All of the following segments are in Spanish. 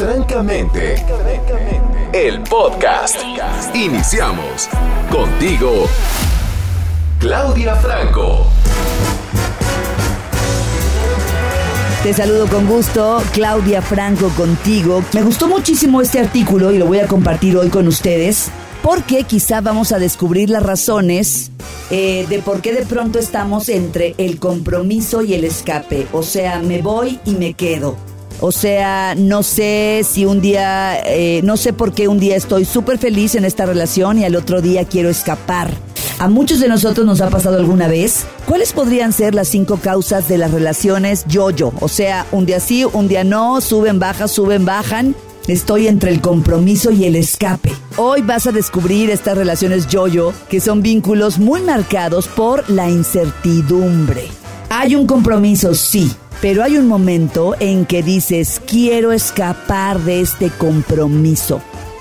Francamente, el podcast. Iniciamos contigo, Claudia Franco. Te saludo con gusto, Claudia Franco contigo. Me gustó muchísimo este artículo y lo voy a compartir hoy con ustedes porque quizá vamos a descubrir las razones eh, de por qué de pronto estamos entre el compromiso y el escape. O sea, me voy y me quedo. O sea, no sé si un día, eh, no sé por qué un día estoy súper feliz en esta relación y al otro día quiero escapar. A muchos de nosotros nos ha pasado alguna vez. ¿Cuáles podrían ser las cinco causas de las relaciones yo-yo? O sea, un día sí, un día no, suben, bajan, suben, bajan. Estoy entre el compromiso y el escape. Hoy vas a descubrir estas relaciones yo-yo, que son vínculos muy marcados por la incertidumbre. Hay un compromiso, sí, pero hay un momento en que dices, quiero escapar de este compromiso.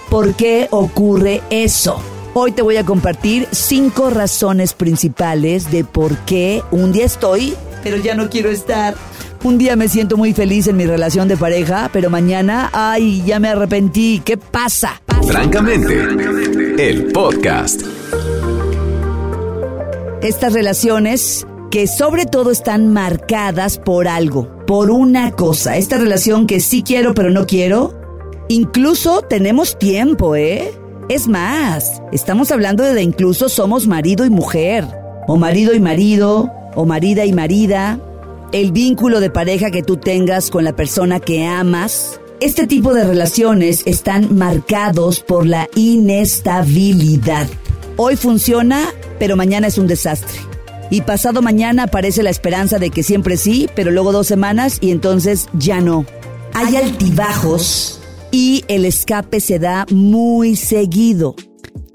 ¿Por qué ocurre eso? Hoy te voy a compartir cinco razones principales de por qué un día estoy, pero ya no quiero estar. Un día me siento muy feliz en mi relación de pareja, pero mañana, ay, ya me arrepentí. ¿Qué pasa? Francamente, el podcast. Estas relaciones que sobre todo están marcadas por algo, por una cosa. Esta relación que sí quiero pero no quiero. Incluso tenemos tiempo, ¿eh? Es más, estamos hablando de incluso somos marido y mujer, o marido y marido, o marida y marida, el vínculo de pareja que tú tengas con la persona que amas. Este tipo de relaciones están marcados por la inestabilidad. Hoy funciona, pero mañana es un desastre. Y pasado mañana aparece la esperanza de que siempre sí, pero luego dos semanas y entonces ya no. Hay altibajos y el escape se da muy seguido.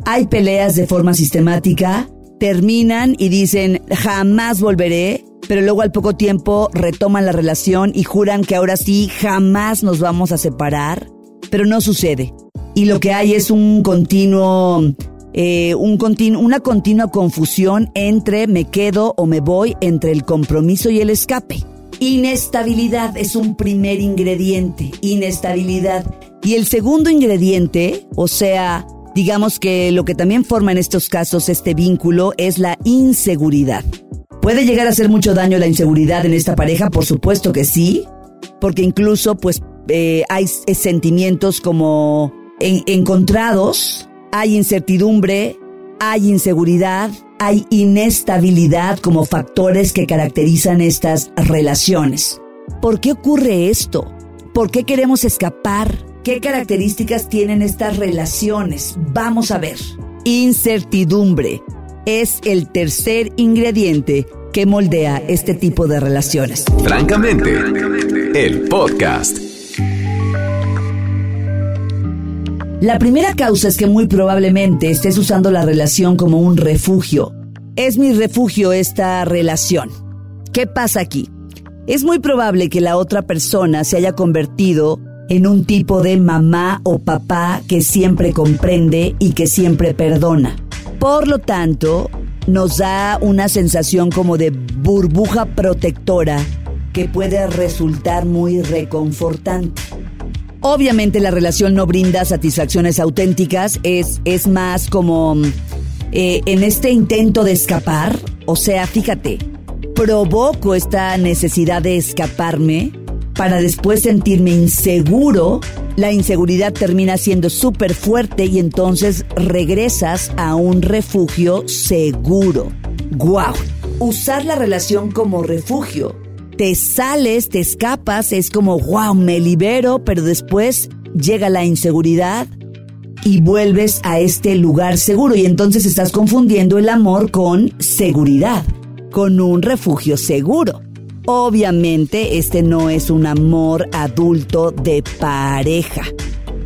Hay peleas de forma sistemática, terminan y dicen jamás volveré, pero luego al poco tiempo retoman la relación y juran que ahora sí jamás nos vamos a separar, pero no sucede. Y lo que hay es un continuo eh, un una continua confusión entre me quedo o me voy, entre el compromiso y el escape. Inestabilidad es un primer ingrediente, inestabilidad. Y el segundo ingrediente, o sea, digamos que lo que también forma en estos casos este vínculo es la inseguridad. ¿Puede llegar a hacer mucho daño la inseguridad en esta pareja? Por supuesto que sí, porque incluso pues eh, hay sentimientos como encontrados hay incertidumbre, hay inseguridad, hay inestabilidad como factores que caracterizan estas relaciones. ¿Por qué ocurre esto? ¿Por qué queremos escapar? ¿Qué características tienen estas relaciones? Vamos a ver. Incertidumbre es el tercer ingrediente que moldea este tipo de relaciones. Francamente, el podcast. La primera causa es que muy probablemente estés usando la relación como un refugio. Es mi refugio esta relación. ¿Qué pasa aquí? Es muy probable que la otra persona se haya convertido en un tipo de mamá o papá que siempre comprende y que siempre perdona. Por lo tanto, nos da una sensación como de burbuja protectora que puede resultar muy reconfortante. Obviamente la relación no brinda satisfacciones auténticas, es, es más como eh, en este intento de escapar, o sea, fíjate, provoco esta necesidad de escaparme para después sentirme inseguro, la inseguridad termina siendo súper fuerte y entonces regresas a un refugio seguro. ¡Guau! Usar la relación como refugio te sales, te escapas, es como, wow, me libero, pero después llega la inseguridad y vuelves a este lugar seguro y entonces estás confundiendo el amor con seguridad, con un refugio seguro. Obviamente este no es un amor adulto de pareja.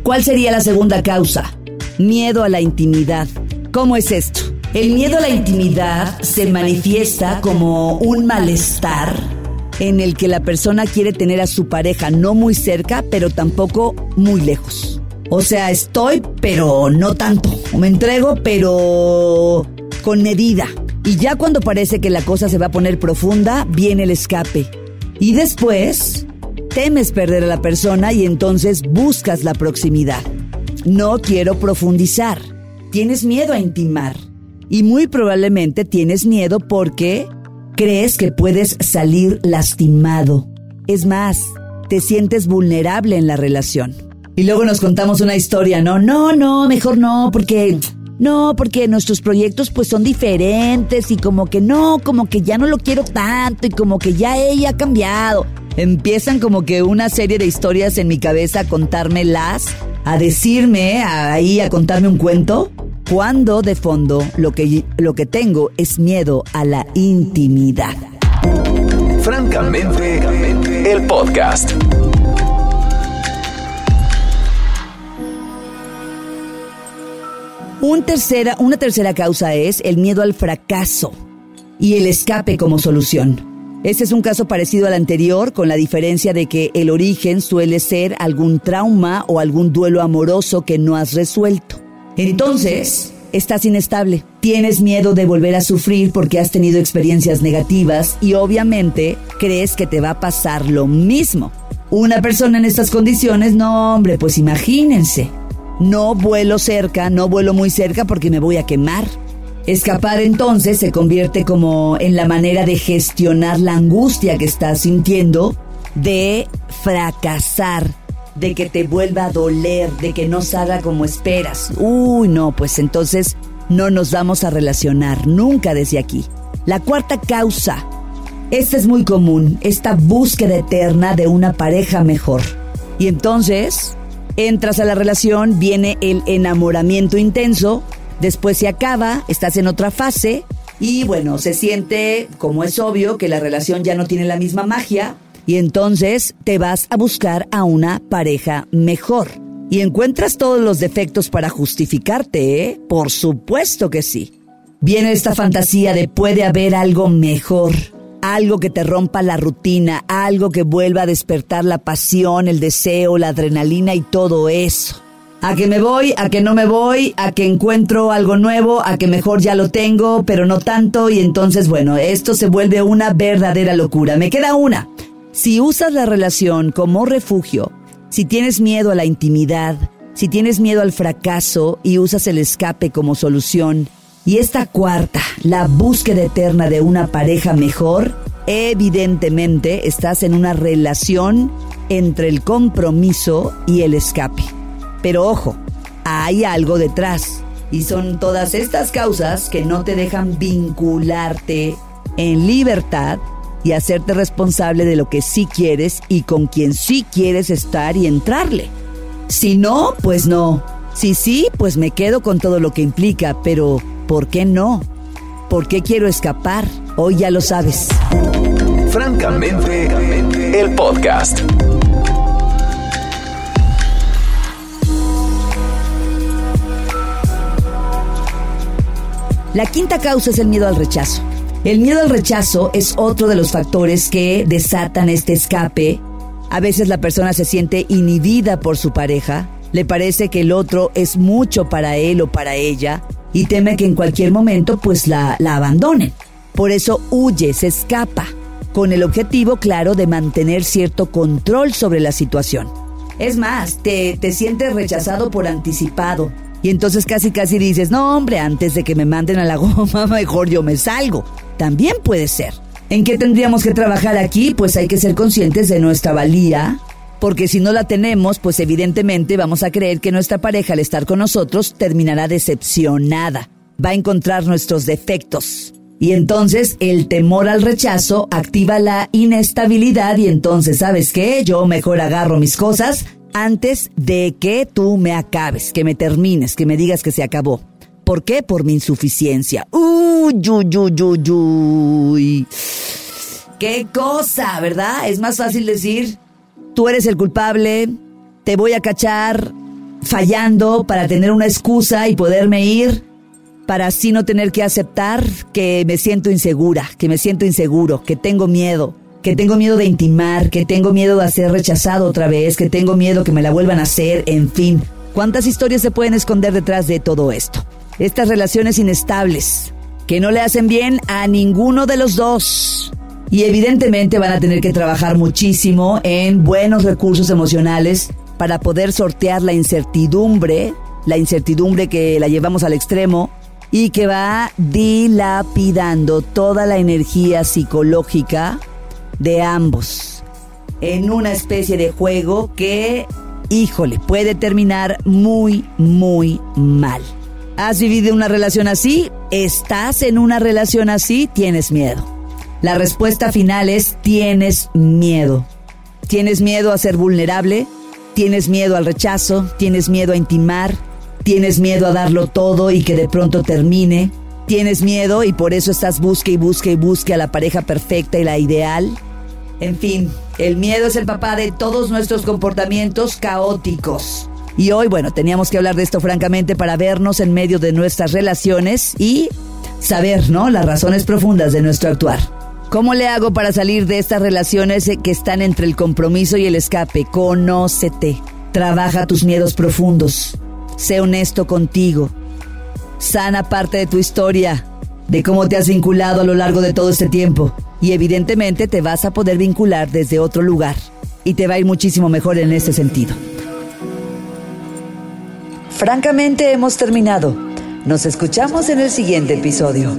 ¿Cuál sería la segunda causa? Miedo a la intimidad. ¿Cómo es esto? El miedo a la intimidad se manifiesta como un malestar en el que la persona quiere tener a su pareja no muy cerca, pero tampoco muy lejos. O sea, estoy, pero no tanto. Me entrego, pero con medida. Y ya cuando parece que la cosa se va a poner profunda, viene el escape. Y después, Temes perder a la persona y entonces buscas la proximidad. No quiero profundizar. Tienes miedo a intimar. Y muy probablemente tienes miedo porque crees que puedes salir lastimado. Es más, te sientes vulnerable en la relación. Y luego nos contamos una historia, ¿no? No, no, mejor no, porque... No, porque nuestros proyectos pues son diferentes y como que no, como que ya no lo quiero tanto y como que ya ella ha cambiado. Empiezan como que una serie de historias en mi cabeza a contármelas, a decirme, ahí a contarme un cuento, cuando de fondo lo que, lo que tengo es miedo a la intimidad. Francamente, el podcast. tercera, una tercera causa es el miedo al fracaso y el escape como solución. Este es un caso parecido al anterior, con la diferencia de que el origen suele ser algún trauma o algún duelo amoroso que no has resuelto. Entonces, estás inestable, tienes miedo de volver a sufrir porque has tenido experiencias negativas y obviamente crees que te va a pasar lo mismo. Una persona en estas condiciones, no hombre, pues imagínense, no vuelo cerca, no vuelo muy cerca porque me voy a quemar. Escapar entonces se convierte como en la manera de gestionar la angustia que estás sintiendo, de fracasar, de que te vuelva a doler, de que no salga como esperas. Uy, no, pues entonces no nos vamos a relacionar nunca desde aquí. La cuarta causa. Esta es muy común, esta búsqueda eterna de una pareja mejor. Y entonces entras a la relación, viene el enamoramiento intenso, después se acaba, estás en otra fase y bueno, se siente, como es obvio, que la relación ya no tiene la misma magia y entonces te vas a buscar a una pareja mejor. Y encuentras todos los defectos para justificarte, ¿eh? Por supuesto que sí. Viene esta fantasía de puede haber algo mejor algo que te rompa la rutina, algo que vuelva a despertar la pasión, el deseo, la adrenalina y todo eso. A que me voy, a que no me voy, a que encuentro algo nuevo, a que mejor ya lo tengo, pero no tanto y entonces bueno, esto se vuelve una verdadera locura. Me queda una. Si usas la relación como refugio, si tienes miedo a la intimidad, si tienes miedo al fracaso y usas el escape como solución, y esta cuarta, la búsqueda eterna de una pareja mejor, evidentemente estás en una relación entre el compromiso y el escape. Pero ojo, hay algo detrás. Y son todas estas causas que no te dejan vincularte en libertad y hacerte responsable de lo que sí quieres y con quien sí quieres estar y entrarle. Si no, pues no. Si sí, pues me quedo con todo lo que implica, pero ¿Por qué no? ¿Por qué quiero escapar? Hoy ya lo sabes. Francamente, el podcast. La quinta causa es el miedo al rechazo. El miedo al rechazo es otro de los factores que desatan este escape. A veces la persona se siente inhibida por su pareja, le parece que el otro es mucho para él o para ella y teme que en cualquier momento pues la, la abandonen. Por eso huye, se escapa, con el objetivo claro de mantener cierto control sobre la situación. Es más, te, te sientes rechazado por anticipado. Y entonces casi casi dices, no hombre, antes de que me manden a la goma, mejor yo me salgo. También puede ser. ¿En qué tendríamos que trabajar aquí? Pues hay que ser conscientes de nuestra valía, porque si no la tenemos, pues evidentemente vamos a creer que nuestra pareja al estar con nosotros terminará decepcionada, va a encontrar nuestros defectos. Y entonces el temor al rechazo activa la inestabilidad y entonces, ¿sabes qué? Yo mejor agarro mis cosas antes de que tú me acabes, que me termines, que me digas que se acabó. ¿Por qué? Por mi insuficiencia. Uy, uy, uy, uy, uy. Qué cosa, ¿verdad? Es más fácil decir, tú eres el culpable, te voy a cachar fallando para tener una excusa y poderme ir, para así no tener que aceptar que me siento insegura, que me siento inseguro, que tengo miedo, que tengo miedo de intimar, que tengo miedo de ser rechazado otra vez, que tengo miedo que me la vuelvan a hacer, en fin. ¿Cuántas historias se pueden esconder detrás de todo esto? Estas relaciones inestables, que no le hacen bien a ninguno de los dos Y evidentemente van a tener que trabajar muchísimo en buenos recursos emocionales para poder sortear la incertidumbre, la incertidumbre que la llevamos al extremo y que va dilapidando toda la energía psicológica de ambos en una especie de juego que, híjole, puede terminar muy, muy mal. ¿Has vivido una relación así? ¿Estás en una relación así? Tienes miedo. La respuesta final es tienes miedo. Tienes miedo a ser vulnerable, tienes miedo al rechazo, tienes miedo a intimar, tienes miedo a darlo todo y que de pronto termine, tienes miedo y por eso estás busque y busque y busque a la pareja perfecta y la ideal. En fin, el miedo es el papá de todos nuestros comportamientos caóticos. Y hoy, bueno, teníamos que hablar de esto francamente para vernos en medio de nuestras relaciones y saber, ¿no? Las razones profundas de nuestro actuar. ¿Cómo le hago para salir de estas relaciones que están entre el compromiso y el escape? Conócete. Trabaja tus miedos profundos. Sé honesto contigo. Sana parte de tu historia, de cómo te has vinculado a lo largo de todo este tiempo. Y evidentemente te vas a poder vincular desde otro lugar. Y te va a ir muchísimo mejor en ese sentido. Francamente hemos terminado. Nos escuchamos en el siguiente episodio.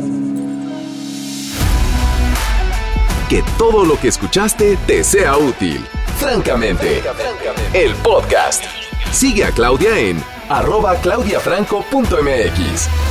Que todo lo que escuchaste te sea útil. Francamente, el podcast. Sigue a Claudia en arroba claudiafranco.mx.